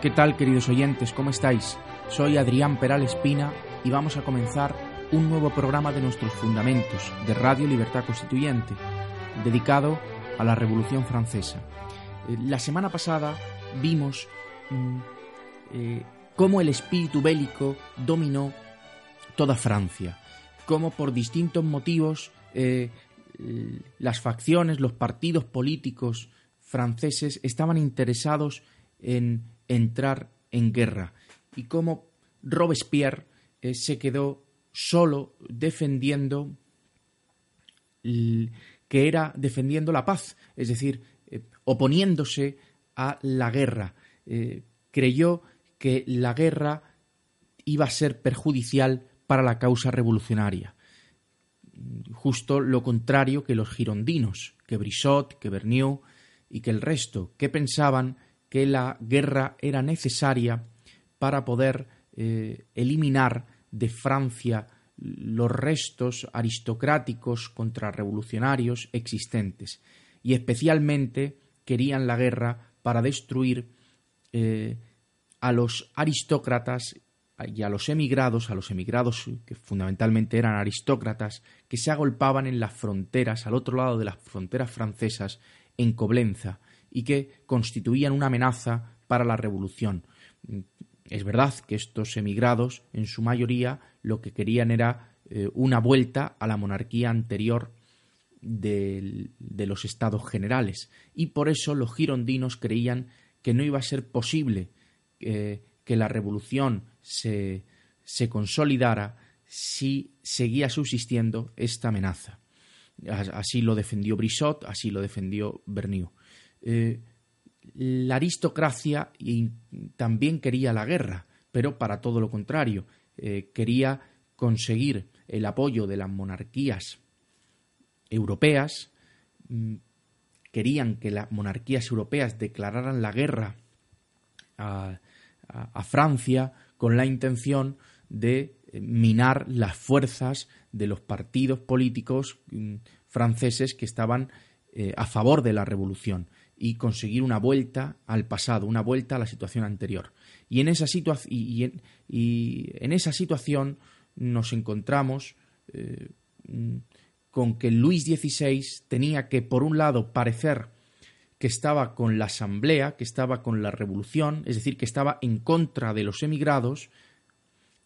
¿Qué tal, queridos oyentes? ¿Cómo estáis? Soy Adrián Peral Espina y vamos a comenzar un nuevo programa de nuestros fundamentos de Radio Libertad Constituyente, dedicado a la Revolución Francesa. Eh, la semana pasada vimos mm, eh, cómo el espíritu bélico dominó toda Francia, cómo por distintos motivos eh, las facciones, los partidos políticos franceses estaban interesados en entrar en guerra y cómo Robespierre eh, se quedó solo defendiendo que era defendiendo la paz, es decir, eh, oponiéndose a la guerra. Eh, creyó que la guerra iba a ser perjudicial para la causa revolucionaria. Justo lo contrario que los girondinos, que Brissot, que Vergniaud y que el resto, que pensaban que la guerra era necesaria para poder eh, eliminar de Francia los restos aristocráticos contrarrevolucionarios existentes. Y especialmente querían la guerra para destruir eh, a los aristócratas y a los emigrados, a los emigrados que fundamentalmente eran aristócratas, que se agolpaban en las fronteras, al otro lado de las fronteras francesas, en Coblenza, y que constituían una amenaza para la revolución. Es verdad que estos emigrados, en su mayoría, lo que querían era eh, una vuelta a la monarquía anterior de, los estados generales, y por eso los girondinos creían que no iba a ser posible eh, que la revolución se, consolidara si seguía subsistiendo esta amenaza. Así lo defendió Brissot, así lo defendió Vergniaud. Eh, la aristocracia también quería la guerra, pero para todo lo contrario, eh, quería conseguir el apoyo de las monarquías europeas, mm, querían que las monarquías europeas declararan la guerra a, Francia con la intención de eh, minar las fuerzas de los partidos políticos mm, franceses que estaban a favor de la revolución y conseguir una vuelta al pasado, una vuelta a la situación anterior. Y en esa, situación nos encontramos eh, con que Luis XVI tenía que, por un lado, parecer que estaba con la Asamblea, que estaba con la Revolución, es decir, que estaba en contra de los emigrados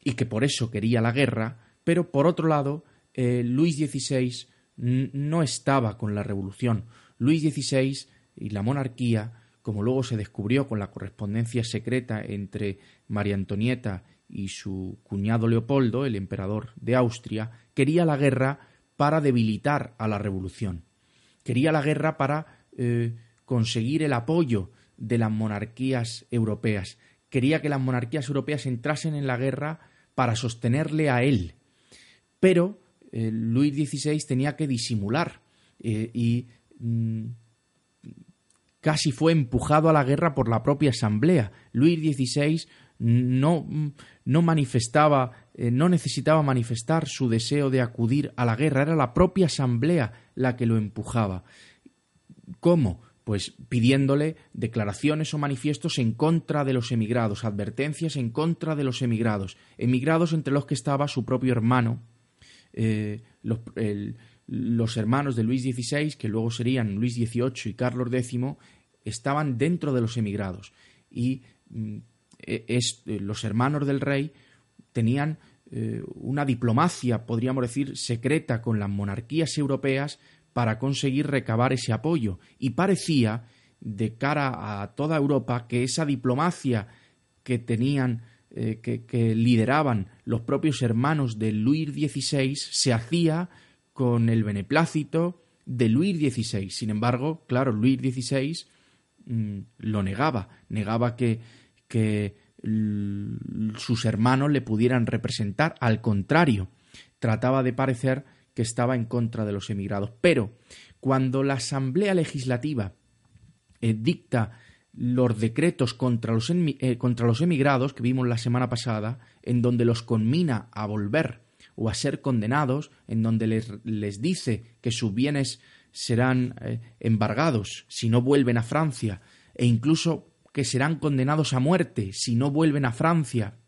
y que por eso quería la guerra, pero por otro lado, eh, Luis XVI no estaba con la Revolución. Luis XVI y la monarquía, como luego se descubrió con la correspondencia secreta entre María Antonieta y su cuñado Leopoldo, el emperador de Austria, quería la guerra para debilitar a la revolución. Quería la guerra para eh, conseguir el apoyo de las monarquías europeas. Quería que las monarquías europeas entrasen en la guerra para sostenerle a él. Pero eh, Luis XVI tenía que disimular eh, y mm, casi fue empujado a la guerra por la propia Asamblea. Luis XVI no, no manifestaba, eh, no necesitaba manifestar su deseo de acudir a la guerra, era la propia Asamblea la que lo empujaba. ¿Cómo? Pues pidiéndole declaraciones o manifiestos en contra de los emigrados, advertencias en contra de los emigrados, emigrados entre los que estaba su propio hermano, eh, los, los hermanos de Luis XVI, que luego serían Luis XVIII y Carlos X, estaban dentro de los emigrados. Y mm, e, eh, los hermanos del rey tenían eh, una diplomacia, podríamos decir, secreta con las monarquías europeas para conseguir recabar ese apoyo. Y parecía, de cara a toda Europa, que esa diplomacia que tenían eh, que, que, lideraban los propios hermanos de Luis XVI se hacía con el beneplácito de Luis XVI. Sin embargo, claro, Luis XVI mm, lo negaba, negaba que, sus hermanos le pudieran representar. Al contrario, trataba de parecer que estaba en contra de los emigrados. Pero cuando la Asamblea Legislativa eh, dicta los decretos contra los, eh, contra los emigrados que vimos la semana pasada, en donde los conmina a volver o a ser condenados, en donde les, les dice que sus bienes serán eh, embargados si no vuelven a Francia, e incluso que serán condenados a muerte si no vuelven a Francia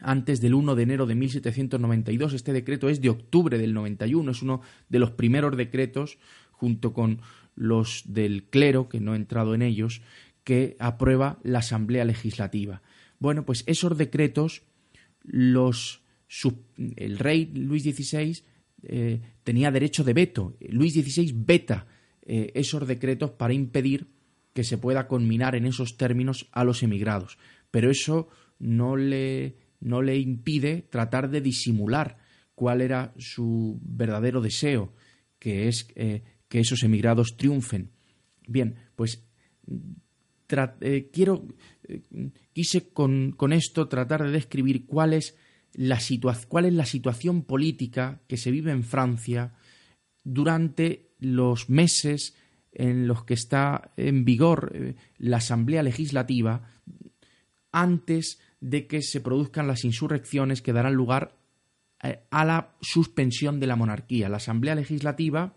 antes del 1 de enero de 1792. Este decreto es de octubre del 91, es uno de los primeros decretos, junto con los del clero, que no he entrado en ellos, que aprueba la Asamblea Legislativa. Bueno, pues esos decretos, los, el rey Luis XVI eh, tenía derecho de veto. Luis XVI veta eh, esos decretos para impedir que se pueda conminar en esos términos a los emigrados. Pero eso no le, no le impide tratar de disimular cuál era su verdadero deseo, que es eh, que esos emigrados triunfen. Bien, pues quiero, quise con, esto tratar de describir cuál es, la cuál es la situación política que se vive en Francia durante los meses en los que está en vigor eh, la Asamblea Legislativa antes de que se produzcan las insurrecciones que darán lugar a la suspensión de la monarquía. La Asamblea Legislativa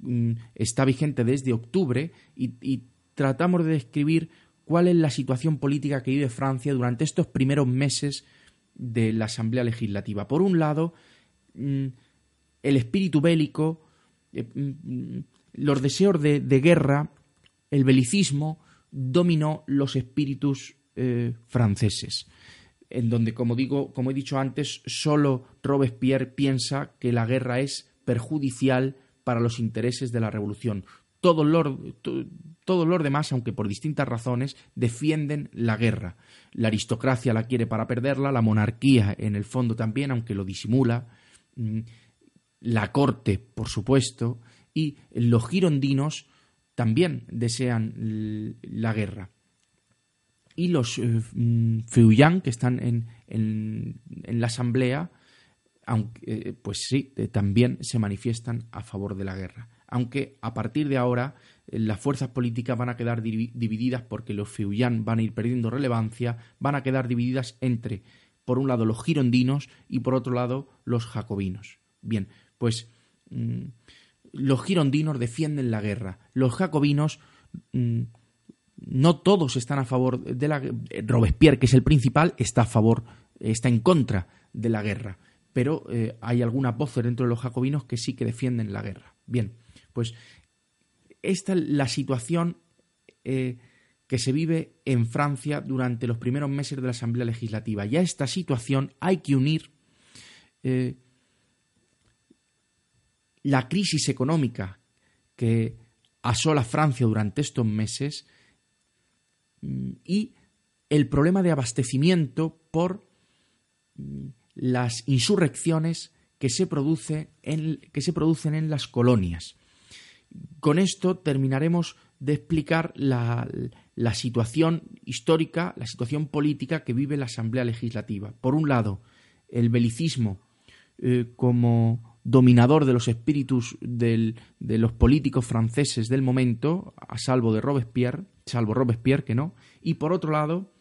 mm, está vigente desde octubre y tratamos de describir cuál es la situación política que vive Francia durante estos primeros meses de la Asamblea Legislativa. Por un lado, mm, el espíritu bélico, eh, mm, los deseos de, guerra, el belicismo, dominó los espíritus eh, franceses en donde, como digo, como he dicho antes, solo Robespierre piensa que la guerra es perjudicial para los intereses de la revolución todos los, demás, aunque por distintas razones, defienden la guerra. La aristocracia la quiere para perderla, la monarquía en el fondo también, aunque lo disimula, mm, la corte, por supuesto, y los girondinos también desean la guerra. Y los eh, mm, que están en, en, la asamblea, aunque, eh, pues sí, eh, también se manifiestan a favor de la guerra aunque a partir de ahora eh, las fuerzas políticas van a quedar divididas porque los Feuillán van a ir perdiendo relevancia, van a quedar divididas entre, por un lado, los girondinos y por otro lado, los jacobinos. Bien, pues mm, los girondinos defienden la guerra, los jacobinos mm, no todos están a favor de la Robespierre, que es el principal, está a favor, está en contra de la guerra, pero eh, hay algunas voces dentro de los jacobinos que sí que defienden la guerra. Bien, pues esta es la situación eh, que se vive en Francia durante los primeros meses de la Asamblea Legislativa. Y a esta situación hay que unir eh, la crisis económica que asola Francia durante estos meses y el problema de abastecimiento por las insurrecciones que se producen en las colonias. Con esto terminaremos de explicar la, situación histórica, la situación política que vive la Asamblea Legislativa. Por un lado, el belicismo eh, como dominador de los espíritus de los políticos franceses del momento, a salvo de Robespierre, salvo Robespierre que no, y por otro lado,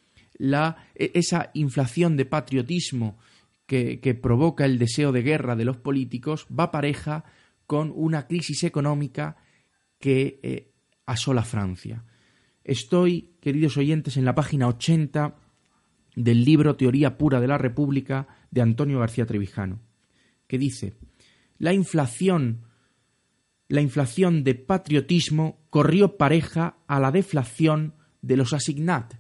e, esa inflación de patriotismo que, provoca el deseo de guerra de los políticos va pareja con una crisis económica que eh, asola Francia. Estoy, queridos oyentes, en la página 80 del libro Teoría Pura de la República de Antonio García Trevijano, que dice, la inflación, la inflación de patriotismo corrió pareja a la deflación de los asignat.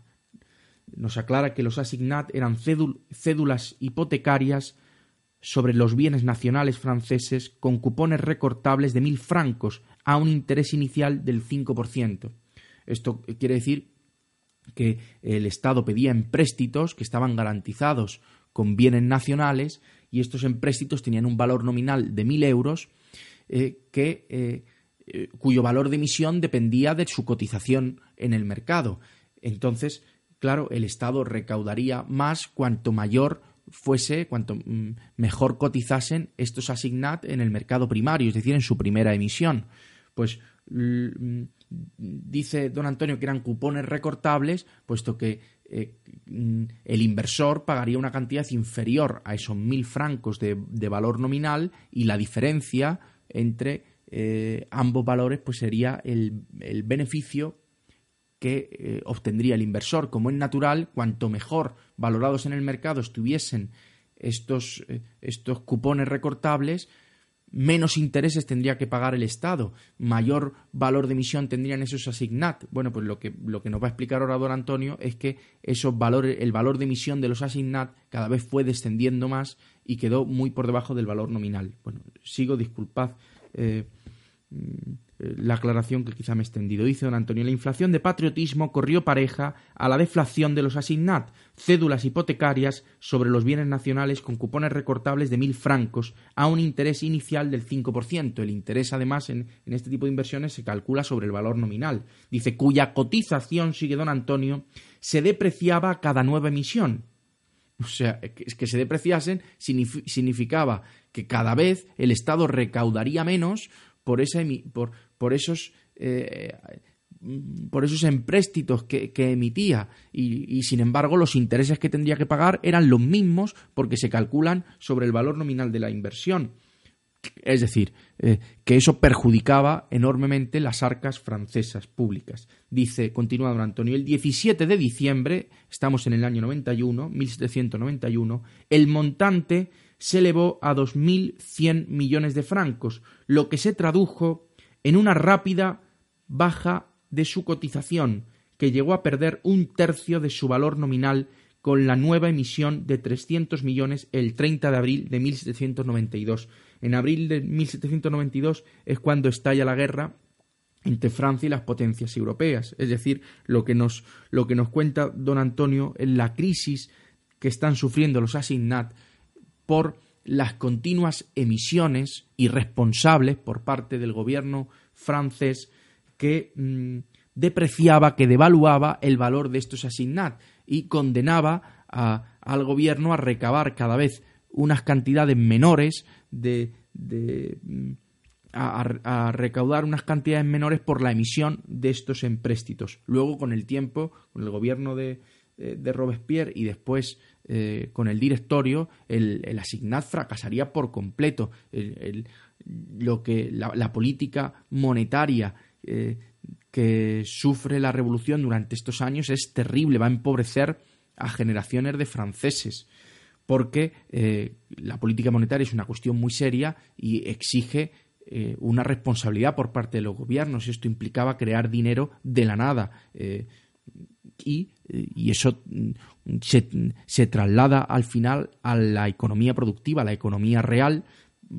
Nos aclara que los asignat eran cédulas hipotecarias sobre los bienes nacionales franceses con cupones recortables de mil francos a un interés inicial del 5%. Esto quiere decir que el Estado pedía empréstitos que estaban garantizados con bienes nacionales y estos empréstitos tenían un valor nominal de mil euros eh, que, eh, cuyo valor de emisión dependía de su cotización en el mercado. Entonces, claro, el Estado recaudaría más cuanto mayor fuese, cuanto mm, mejor cotizasen estos asignat en el mercado primario, es decir, en su primera emisión. Pues mm, dice don Antonio que eran cupones recortables, puesto que eh, mm, el inversor pagaría una cantidad inferior a esos mil francos de, valor nominal y la diferencia entre eh, ambos valores pues sería el, beneficio que eh, obtendría el inversor. Como es natural, cuanto mejor valorados en el mercado estuviesen estos, estos cupones recortables, menos intereses tendría que pagar el Estado, mayor valor de emisión tendrían esos asignat. Bueno, pues lo que, lo que nos va a explicar ahora don Antonio es que esos valores, el valor de emisión de los asignat cada vez fue descendiendo más y quedó muy por debajo del valor nominal. Bueno, sigo, disculpad. Eh, eh, la aclaración que quizá me he extendido. Dice don Antonio, la inflación de patriotismo corrió pareja a la deflación de los asignat, cédulas hipotecarias sobre los bienes nacionales con cupones recortables de mil francos a un interés inicial del 5%. El interés, además, en, en este tipo de inversiones se calcula sobre el valor nominal. Dice, cuya cotización, sigue don Antonio, se depreciaba a cada nueva emisión. O sea, que, que se depreciasen significaba que cada vez el Estado recaudaría menos por, esa, por, por esos eh, por esos empréstitos que, emitía y, sin embargo los intereses que tendría que pagar eran los mismos porque se calculan sobre el valor nominal de la inversión. Es decir, eh, que eso perjudicaba enormemente las arcas francesas públicas. Dice, continúa don Antonio, el 17 de diciembre, estamos en el año 91, 1791, el montante se elevó a 2.100 millones de francos, lo que se tradujo en una rápida baja de su cotización, que llegó a perder un tercio de su valor nominal con la nueva emisión de 300 millones el 30 de abril de 1792. En abril de 1792 es cuando estalla la guerra entre Francia y las potencias europeas. Es decir, lo que nos, lo que nos cuenta don Antonio en la crisis que están sufriendo los asignat por las continuas emisiones irresponsables por parte del gobierno francés que mm, depreciaba, que devaluaba el valor de estos asignat y condenaba al gobierno a recabar cada vez unas cantidades menores de, mm, a, recaudar unas cantidades menores por la emisión de estos empréstitos. Luego, con el tiempo, con el gobierno de, eh, de Robespierre y después eh, con el directorio, el, el, asignat fracasaría por completo. lo que la, política monetaria eh, que sufre la revolución durante estos años es terrible, va a empobrecer a generaciones de franceses, porque la política monetaria es una cuestión muy seria y exige una responsabilidad por parte de los gobiernos. Esto implicaba crear dinero de la nada y, eso mm, se, traslada al final a la economía productiva, a la economía real,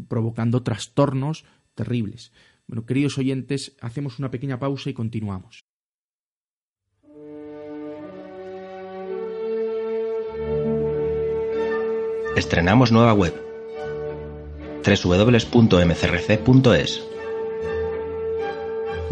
provocando trastornos terribles. Bueno, queridos oyentes, hacemos una pequeña pausa y continuamos. Estrenamos nueva web www.mcrc.es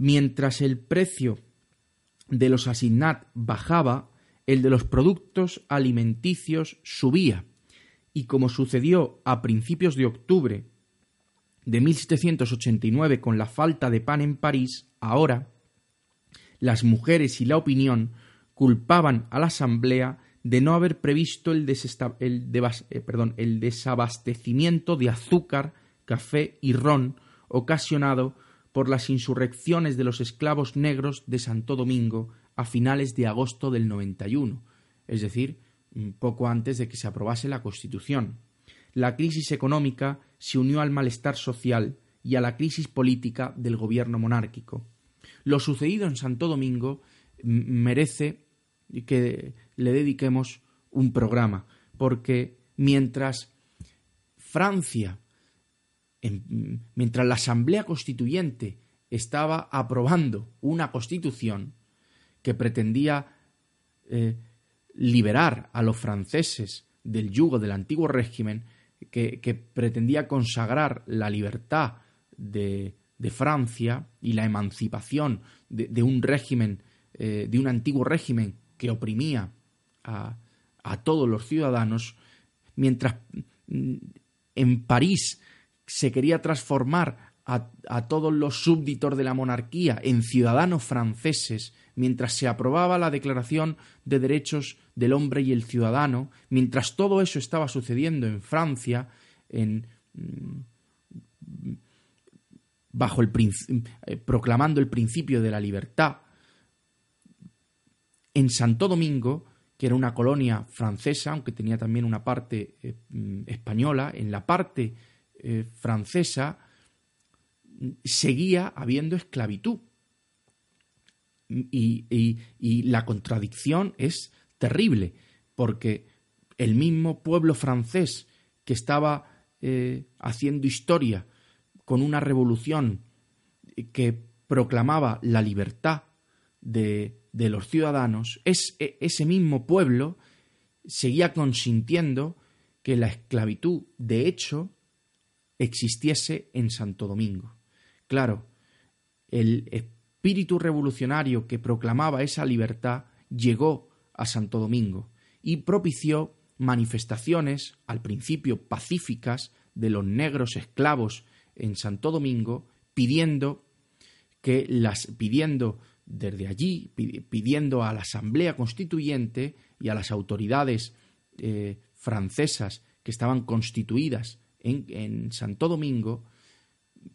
Mientras el precio de los asignat bajaba, el de los productos alimenticios subía. Y como sucedió a principios de octubre de 1789 con la falta de pan en París, ahora las mujeres y la opinión culpaban a la Asamblea de no haber previsto el, eh, el desabastecimiento de azúcar, café y ron ocasionado por las insurrecciones de los esclavos negros de Santo Domingo a finales de agosto del 91, es decir, poco antes de que se aprobase la Constitución. La crisis económica se unió al malestar social y a la crisis política del gobierno monárquico. Lo sucedido en Santo Domingo merece que, le dediquemos un programa, porque mientras Francia, mientras la Asamblea Constituyente estaba aprobando una constitución que pretendía eh, liberar a los franceses del yugo del antiguo régimen, que, pretendía consagrar la libertad de, Francia y la emancipación de, un régimen, eh, de un antiguo régimen que oprimía a, a todos los ciudadanos, mientras mm, en París se quería transformar a, todos los súbditos de la monarquía en ciudadanos franceses, mientras se aprobaba la Declaración de Derechos del Hombre y el Ciudadano, mientras todo eso estaba sucediendo en Francia, en, mm, bajo el eh, proclamando el principio de la libertad, en Santo Domingo, que era una colonia francesa, aunque tenía también una parte eh, mm, española, en la parte eh, francesa seguía habiendo esclavitud. Y, la contradicción es terrible, porque el mismo pueblo francés que estaba eh, haciendo historia con una revolución que proclamaba la libertad de, de los ciudadanos, es, e, ese mismo pueblo seguía consintiendo que la esclavitud de hecho existiese en Santo Domingo. Claro, el espíritu revolucionario que proclamaba esa libertad llegó a Santo Domingo y propició manifestaciones, al principio pacíficas, de los negros esclavos en Santo Domingo, pidiendo que las pidiendo desde allí, pidiendo a la Asamblea Constituyente y a las autoridades eh, francesas que estaban constituidas en Santo Domingo,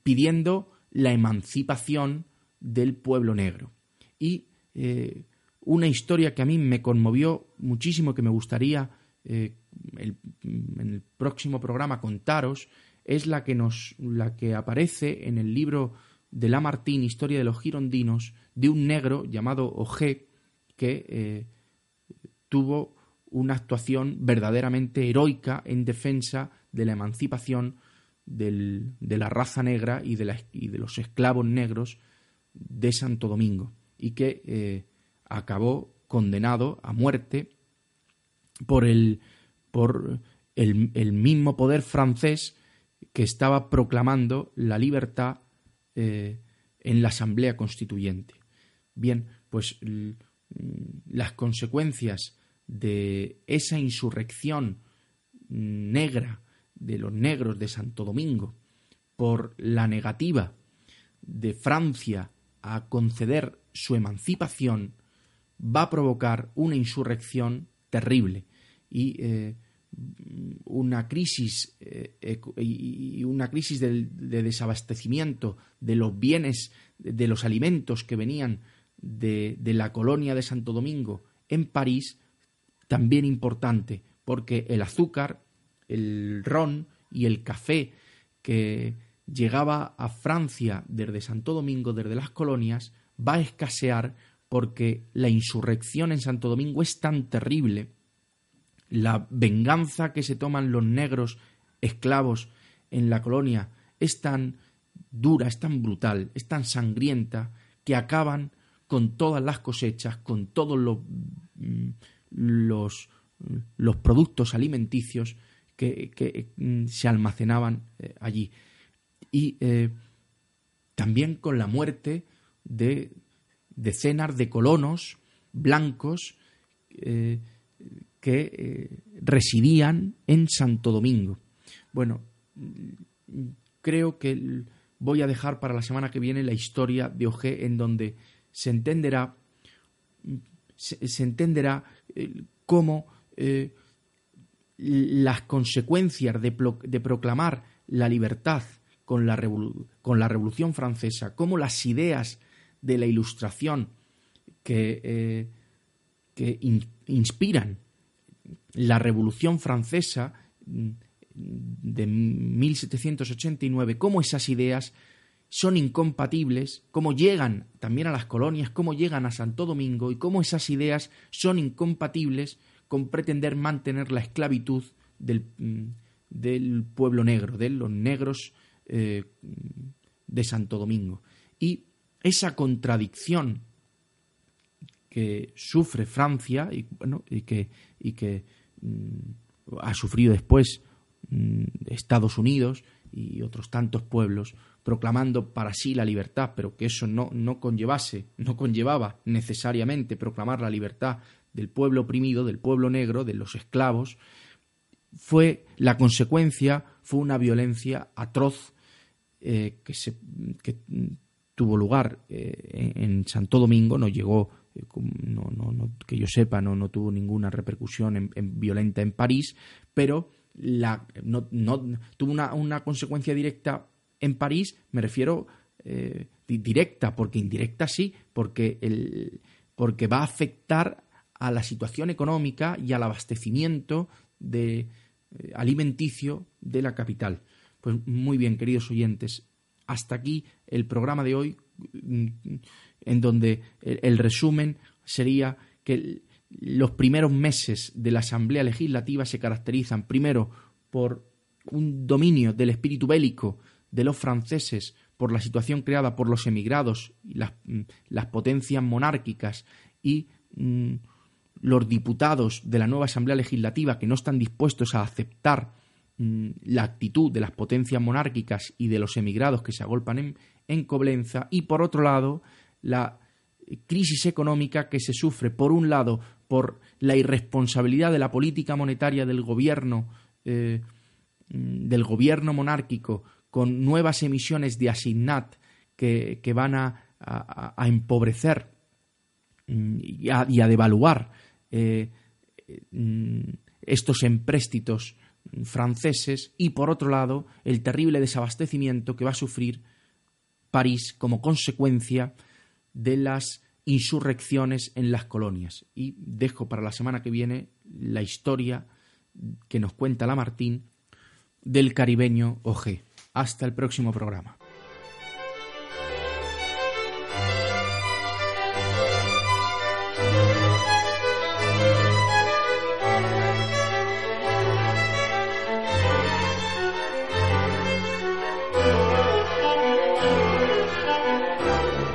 pidiendo la emancipación del pueblo negro. Y eh, una historia que a mí me conmovió muchísimo, que me gustaría eh, en el próximo programa contaros, es la que, nos, la que aparece en el libro de Lamartine, Historia de los Girondinos, de un negro llamado Ogé, que eh, tuvo una actuación verdaderamente heroica en defensa de la emancipación de la raza negra y de, de, los esclavos negros de Santo Domingo y que eh, acabó condenado a muerte por el, por el, mismo poder francés que estaba proclamando la libertad eh, en la Asamblea Constituyente. Bien, pues las consecuencias de esa insurrección negra de los negros de Santo Domingo por la negativa de Francia a conceder su emancipación va a provocar una insurrección terrible y eh, una crisis eh, y una crisis de, desabastecimiento de los bienes de los alimentos que venían de, de la colonia de Santo Domingo en París también importante porque el azúcar el ron y el café que llegaba a Francia desde Santo Domingo, desde las colonias, va a escasear porque la insurrección en Santo Domingo es tan terrible, la venganza que se toman los negros esclavos en la colonia es tan dura, es tan brutal, es tan sangrienta, que acaban con todas las cosechas, con todos los, mm, los, los productos alimenticios que, mm, se almacenaban eh, allí. Y eh, también con la muerte de decenas de colonos blancos eh, que residían en Santo Domingo. Bueno, creo que voy a dejar para la semana que viene la historia de Ojé en donde se entenderá se, entenderá cómo las consecuencias de, proclamar la libertad con la, con la, Revolución Francesa, como las ideas de la Ilustración que, eh, inspiran la Revolución Francesa mm, de 1789, cómo esas ideas son incompatibles, cómo llegan también a las colonias, cómo llegan a Santo Domingo y cómo esas ideas son incompatibles con pretender mantener la esclavitud del, mm, del pueblo negro, de los negros eh, de Santo Domingo. Y esa contradicción que sufre Francia y, bueno, y que, y que mm, ha sufrido después mm, Estados Unidos y otros tantos pueblos, proclamando para sí la libertad, pero que eso no, no conllevase, no conllevaba necesariamente proclamar la libertad del pueblo oprimido, del pueblo negro, de los esclavos, fue la consecuencia, fue una violencia atroz eh, que, se, que tuvo lugar eh, en Santo Domingo, no llegó, eh, no, no, que yo sepa, no, no tuvo ninguna repercusión en, violenta en París, pero la, no, tuvo una, una, consecuencia directa en París, me refiero directa, porque indirecta sí, porque, el, porque va a afectar a la situación económica y al abastecimiento de, alimenticio de la capital. Pues muy bien, queridos oyentes, hasta aquí el programa de hoy, mm, en donde el resumen sería que los primeros meses de la Asamblea Legislativa se caracterizan primero por un dominio del espíritu bélico de los franceses por la situación creada por los emigrados las, mm, las potencias monárquicas y mm, los diputados de la nueva Asamblea Legislativa que no están dispuestos a aceptar mm, la actitud de las potencias monárquicas y de los emigrados que se agolpan en, en Coblenza y por otro lado la crisis económica que se sufre por un lado por la irresponsabilidad de la política monetaria del gobierno eh, mm, del gobierno monárquico con nuevas emisiones de asignat que, van a, empobrecer mm, y a devaluar eh, mm, estos empréstitos franceses y por otro lado el terrible desabastecimiento que va a sufrir París como consecuencia de las insurrecciones en las colonias. Y dejo para la semana que viene la historia que nos cuenta Lamartín del caribeño OG. Hasta el próximo programa.